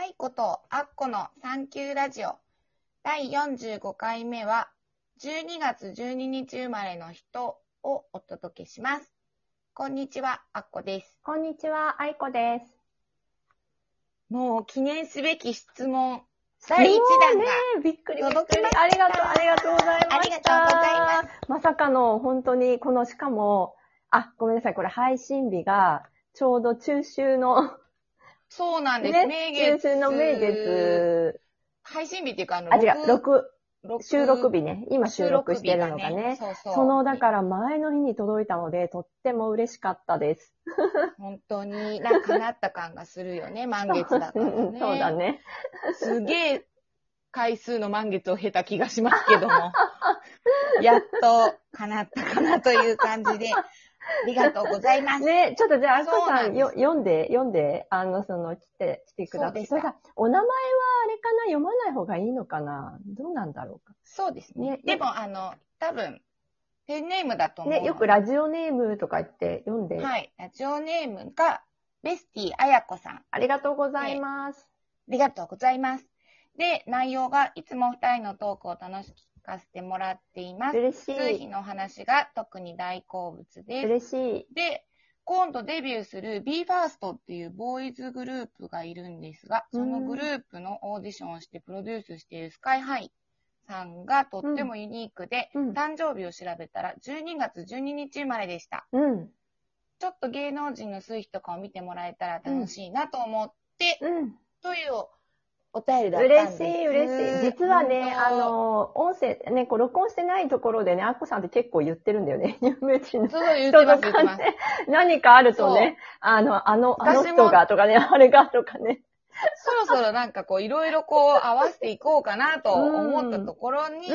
愛子とアッコのサンキューラジオ第45回目は12月12日生まれの人をお届けします。こんにちは、アッコです。こんにちは、愛子です。もう記念すべき質問第1弾がね、びっくりびっくり届きましたありがとう、ありがとうございました。ありがとうございます。まさかの、本当に、この、しかも、あ、ごめんなさい、これ配信日が、ちょうど中秋の、そうなんです。ね、名月。中秋の名月、配信日っていうか、あの、あ、違う、録6、収録日ね。今収録してるのがね。そうそう。その、だから前の日に届いたので、とっても嬉しかったです。本当に、なんかなった感がするよね、満月だからうんね。そうだね。すげえ回数の満月を経た気がしますけども、やっと叶ったかなという感じで、ありがとうございます。ね、ちょっとじゃあ、あそうこさんよ読んで、読んで、あの、その、来て、来てください。それから、お名前はあれかな？読まない方がいいのかな？どうなんだろうか？そうですね。ねでも、あの、多分、ペンネームだと思うのね、で。よくラジオネームとか言って読んで。はい。ラジオネームが、ベスティあやこさん。あありがとうございます。りがとうございます。で、内容が、いつも二人のトークを楽しかせてもらっています。嬉し数日い。の話が特に大好物です。嬉しい。で、今度デビューする BE:FIRST っていうボーイズグループがいるんですが、そのグループのオーディションをしてプロデュースしているスカイハイさんがとってもユニークで、うん。誕生日を調べたら12月12日生まれでした。うん。ちょっと芸能人の数日とかを見てもらえたら楽しいなと思って、うん。というお便りだったんです。嬉しい、嬉しい。実はね、あ、の、音声、ね、こう、録音してないところでね、アッコさんって結構言ってるんだよね。有名人のそう言ってます、言ってます。ね、何かあるとね、あの、あの、あの人がとかね、あれがとかね。そろそろなんかこう、いろいろこう、合わせていこうかなと思ったところに。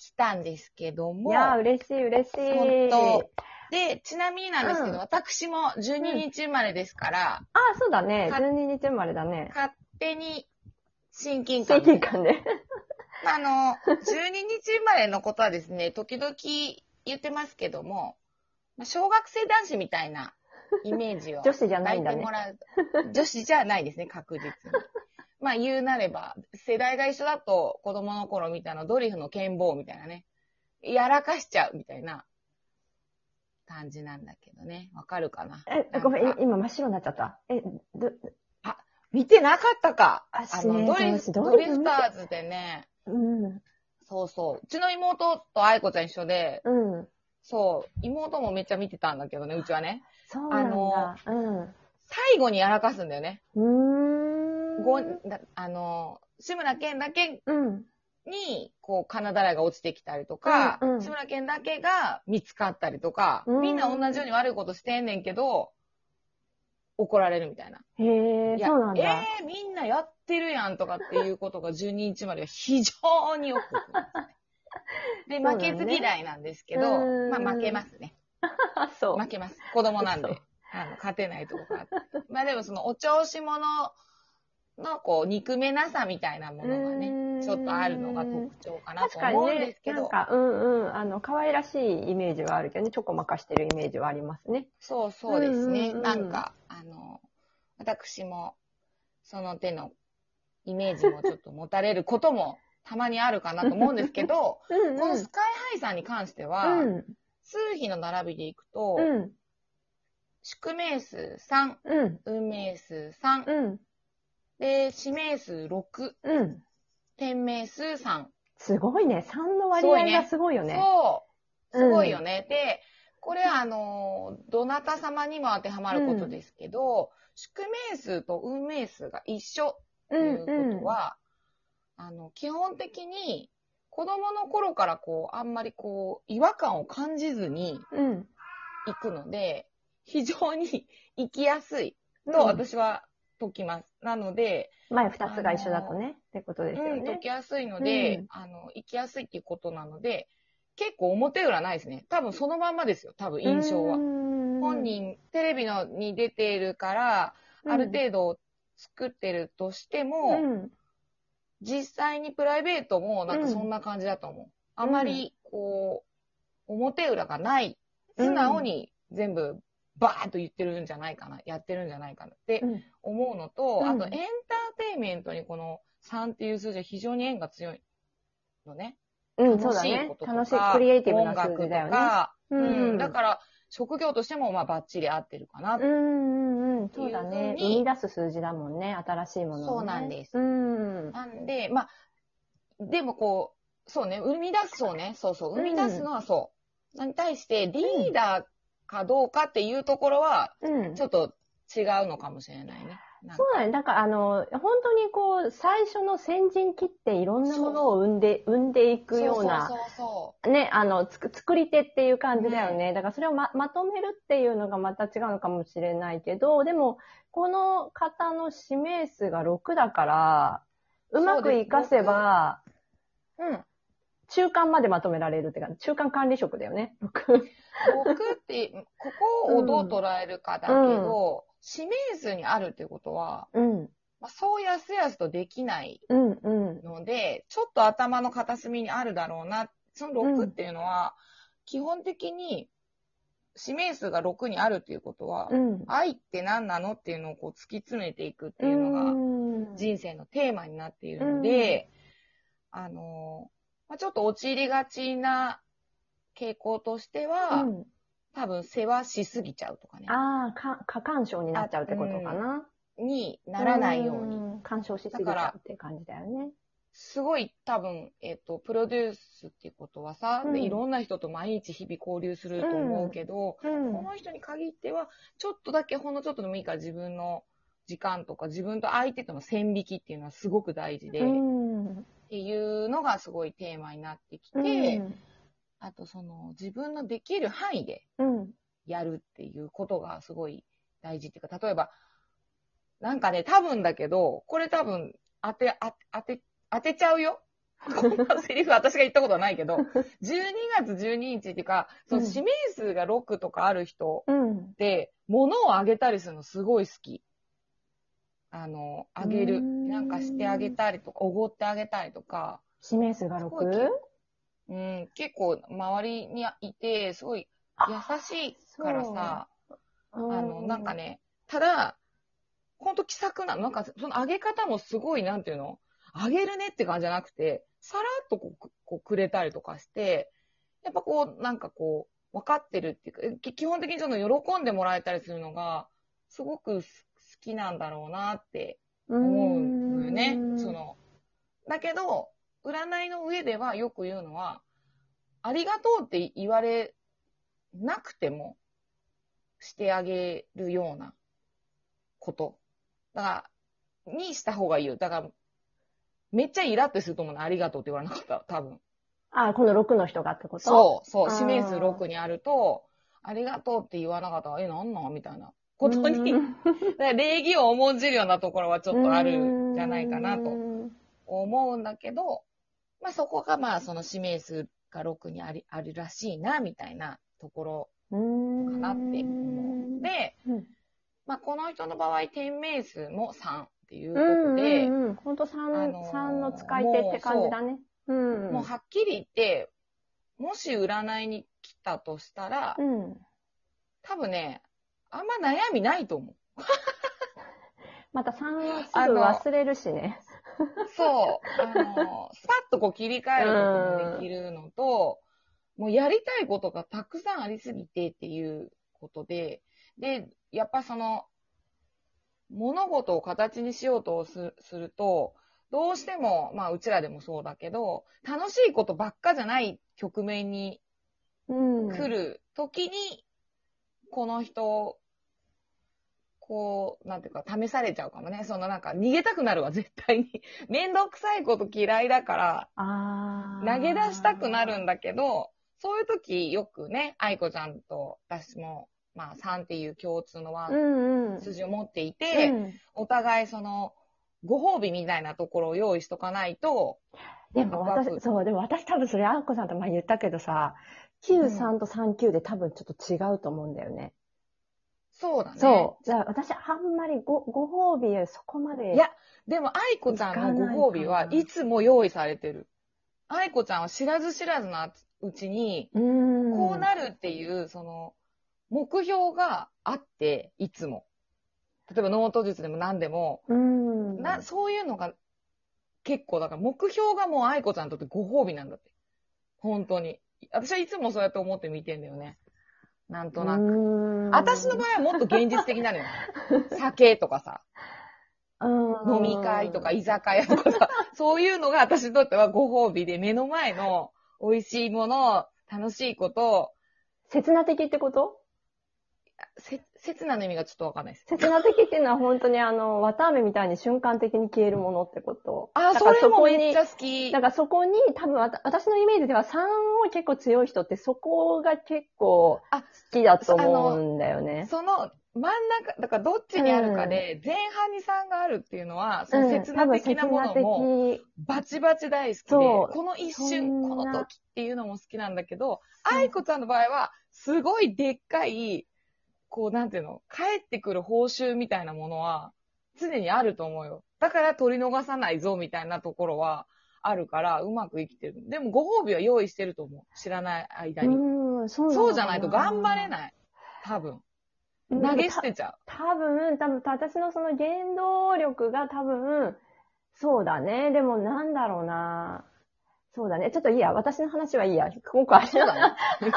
来たんですけども、いや、嬉しい、嬉しい。本で、ちなみになんですけど、うん私も12日生まれですから、あ、そうだね。か12日生まれだね。勝手に親近感。正義感ね。まああの、12日生まれのことはですね、時々言ってますけども、まあ小学生男子みたいなイメージを女子じゃないんだね抱ても。らう。女子じゃないですね、確実に。まあ言うなれば、世代が一緒だと子供の頃見たのドリフの剣棒みたいなね、やらかしちゃうみたいな感じなんだけどね。わかるかな？え、ごめん、今真っ白になっちゃった。え、ど、見てなかったかああの、ねドリ私フ、ドリフターズでね、うん、そうそう。うちの妹と愛子ちゃん一緒で、うん。そう、妹もめっちゃ見てたんだけどね、うちはね。そうなんだ。うん。最後にやらかすんだよね。うーん。ごだあの、志村けんだけうん。に、こう、金だらいが落ちてきたりとか、うんうん志村けんだけが見つかったりとか、うんみんな同じように悪いことしてんねんけど、怒られるみたいな。へえ、そうなんだ。えー、みんなやってるやんとかっていうことが12日までは非常によくですね。で、負けず嫌いなんですけど、うんまあ負けますね。あ、そう。負けます。子供なんで。あの、勝てないとこがあって。まあでもそのお調子者の、こう、憎めなさみたいなものがね、んちょっとあるのが特徴かなと確かに思うんでねす、けど、なんか、うんうん、あの、可愛らしいイメージはあるけどね、ちょこまかしてるイメージはありますね。そうそうですね。うんうんうんなんか、私も、その手のイメージもちょっと持たれることも たまにあるかなと思うんですけど、うんこのスカイハイさんに関しては、うん。数比の並びでいくと、うん。宿命数3、うん。運命数3、うん。で、指名数6、うん。天命数3。すごいね。3の割合がすごいよね。そう。すごいよね。で、これあの、どなた様にも当てはまることですけど、宿命数と運命数が一緒とうん。いうことは、あの、基本的に子供の頃からこう、あんまりこう、違和感を感じずにうん。うん。行くので、非常に生きやすいとうん私は解きます。なので、前2つが一緒だとね、ってことですようん、解ね。きやすいので、うんあの、生きやすいっていうことなので、結構表裏ないですね。多分そのまんまですよ、多分印象は。本本人、テレビのに出ているから、ある程度作ってるとしても、うん。実際にプライベートもなんかそんな感じだと思う。あんまり、こう、表裏がない。素直に全部バーッと言ってるんじゃないかな、やってるんじゃないかなってうん思うのと、うんあとエンターテインメントにこの3っていう数字は非常に縁が強いのね。うん、そうだね楽しいクリエイティブな数字だよね。ううん、だから、職業としても、まあ、バッチリ合ってるかな。うんうんうん、そうだね。生み出す数字だもんね、新しいものをね。そうなんですうん。なんで、まあ、でもこう、そうね、生み出す、そうね、そうそう、生み出すのはそう。に対して、リーダーかどうかっていうところは、うん。ちょっと違うのかもしれないね。そうだね。だから、あの、本当にこう、最初の先陣切っていろんなものを生んで、生んでいくような、そうそうそね、あの、つく作り手っていう感じだよね。だからそれをま、まとめるっていうのがまた違うのかもしれないけど、でも、この方の指名数が6だから、うまく活かせば、う。うん。中間までまとめられるって感じ。中間管理職だよね。6。僕って、ここをどう捉えるかだけど、指名数にあるっていうことは、うん。まあ、そうやすやすとできないうん、うん。ので、ちょっと頭の片隅にあるだろうな。その6っていうのは、基本的に指名数が6にあるっていうことは、うん。愛って何なのっていうのをこう突き詰めていくっていうのがうん人生のテーマになっているので、あの、まあ、ちょっと陥りがちな傾向としては、うん多分世話しすぎちゃうとかね、ああ、か、過干渉になっちゃうってことかな。にならないように。ん。干渉しすぎちゃだからうって感じだよね。すごい多分、えっ、と、プロデュースっていうことはさ、うんでいろんな人と毎日日々交流すると思うけど、うんこの人に限っては、ちょっとだけほんのちょっとでもいいから自分の時間とか自分と相手との線引きっていうのはすごく大事で、うっん。ていうのがすごいテーマになってきて、あとその自分のできる範囲でうん。やるっていうことがすごい大事っていうか、例えば、なんかね、多分だけど、これ多分当て、あ当て、当てちゃうよ。こんなセリフ私が言ったことはないけど、12月12日っていうか、そのうん指名数が6とかある人うん。って、物をあげたりするのすごい好き。あの、あげる。うーんなんかしてあげたりとか、おごってあげたりとか、指名数がすごい 6? うん、結構周りにいて、すごい優しいからさ、ああの、なんか。ね、ただ、ほんと気さくなの。なんか、その上げ方もすごい、なんていうの？上げるねって感じじゃなくて、さらっとこうくこうくれたりとかして、やっぱこう、なんかこう、分かってるっていうか、き基本的にその喜んでもらえたりするのが、すごくす好きなんだろうなって思うのよね。その、だけど、占いの上ではよく言うのは、ありがとうって言われなくてもしてあげるようなこと。だから、にした方がいいよ。だから、めっちゃイラってすると思うの。ありがとうって言われなかったら、多分。あ、この6の人がってこと？そう、そう、指名数6にあると、ありがとうって言わなかったら、え、なんなん？みたいなことに、礼儀を重んじるようなところはちょっとあるんじゃないかなとうん思うんだけど、まあそこがまあその指名数が6にありあるらしいな、みたいなところうんかなって思う。で、うんまあこの人の場合、天命数も3っていううんことで、うんうん。ほんと3、あのー三の使い手って感じだね。うん。もうはっきり言って、もし占いに来たとしたら、うん。多分ね、あんま悩みないと思う。また3はすぐ忘れるしね。そう。あの、スパッとこう切り替えることもできるのと、もうやりたいことがたくさんありすぎてっていうことで、で、やっぱその、物事を形にしようとすると、どうしても、まあうちらでもそうだけど、楽しいことばっかじゃない局面に。来る時に、この人、こう、なんていうか、試されちゃうかもね。そのなんか、逃げたくなるわ、絶対に。めんどくさいこと嫌いだから、投げ出したくなるんだけど、そういう時、よくね、愛子ちゃんと私も、まあ、3っていう共通のワうン。数字を持っていて、うんお互いその、ご褒美みたいなところを用意しとかないと、でも私、そう、でも私多分それ、あっこさんと前言ったけどさ、9、3と3、9で多分ちょっと違うと思うんだよね。そうだね。そう。じゃあ私、あんまりご、ご褒美そこまで。いや、でも、愛子ちゃんのご褒美はいつも用意されてる。愛子ちゃんは知らず知らずなうちに、うーん。こうなるっていう、その、目標があって、いつも。例えばノート術でも何でも、うん。な、そういうのが結構、だから目標がもう愛子ちゃんにとってご褒美なんだって。本当に。私はいつもそうやって思って見てんだよね。なんとなく。く私の場合はもっと現実的なのよ。酒とかさ、合飲み会とか居酒屋とかさ、そういうのが私にとってはご褒美で、目の前の美味しいもの、楽しいこと、刹那的ってこと？せ、切なの意味がちょっとわかんないです。刹那的っていうのは本当にあの、綿飴みたいに瞬間的に消えるものってこと。あ、それもめっちゃ好きだ。からそこに多分私のイメージでは3を結構強い人ってそこが結構あ好きだと思うんだよね。その真ん中、だからどっちにあるかで、前半に3があるっていうのは、その切な的なものも、バチバチ大好きで、この一そ瞬、この時っていうのも好きなんだけど、愛子ちゃんの場合は、すごいでっかい、こう、なんていうの、帰ってくる報酬みたいなものは、常にあると思うよ。だから取り逃さないぞ、みたいなところは、あるから、うまく生きてる。でも、ご褒美は用意してると思う。知らない間に。うん、そうそうじゃないと頑張れない。多分。うん投げ捨てちゃ多分、多分、私のその原動力が多分、そうだね。でもなんだろうな。そうだね。ちょっといいや。私の話はいいや。今回う。そうだね。で、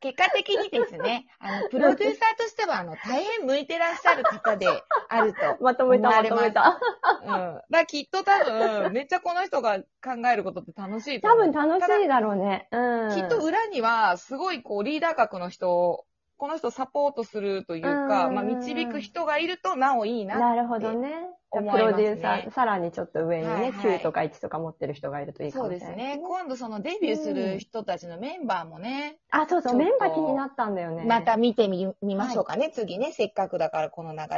け結果的にですね、あの、プロデューサーとしては、あの、大変向いてらっしゃる方であると。まとめた、まとめた。うん。だからきっと多分、めっちゃこの人が考えることって楽しいと多。分楽しいだろうね。うん。きっと裏には、すごいこう、リーダー格の人を、この人をサポートするというか、うんまあ、導く人がいると、なおいいな。なるほどね。プロデューサー、さらにちょっと上にね、はいはい9とか1とか持ってる人がいるといいかそうもしれない。ですね。今度そのデビューする人たちのメンバーもね、あ、そうそう、メンバー気になったんだよね。また見てみ、みましょうかね、次ね。せっかくだからこの流れ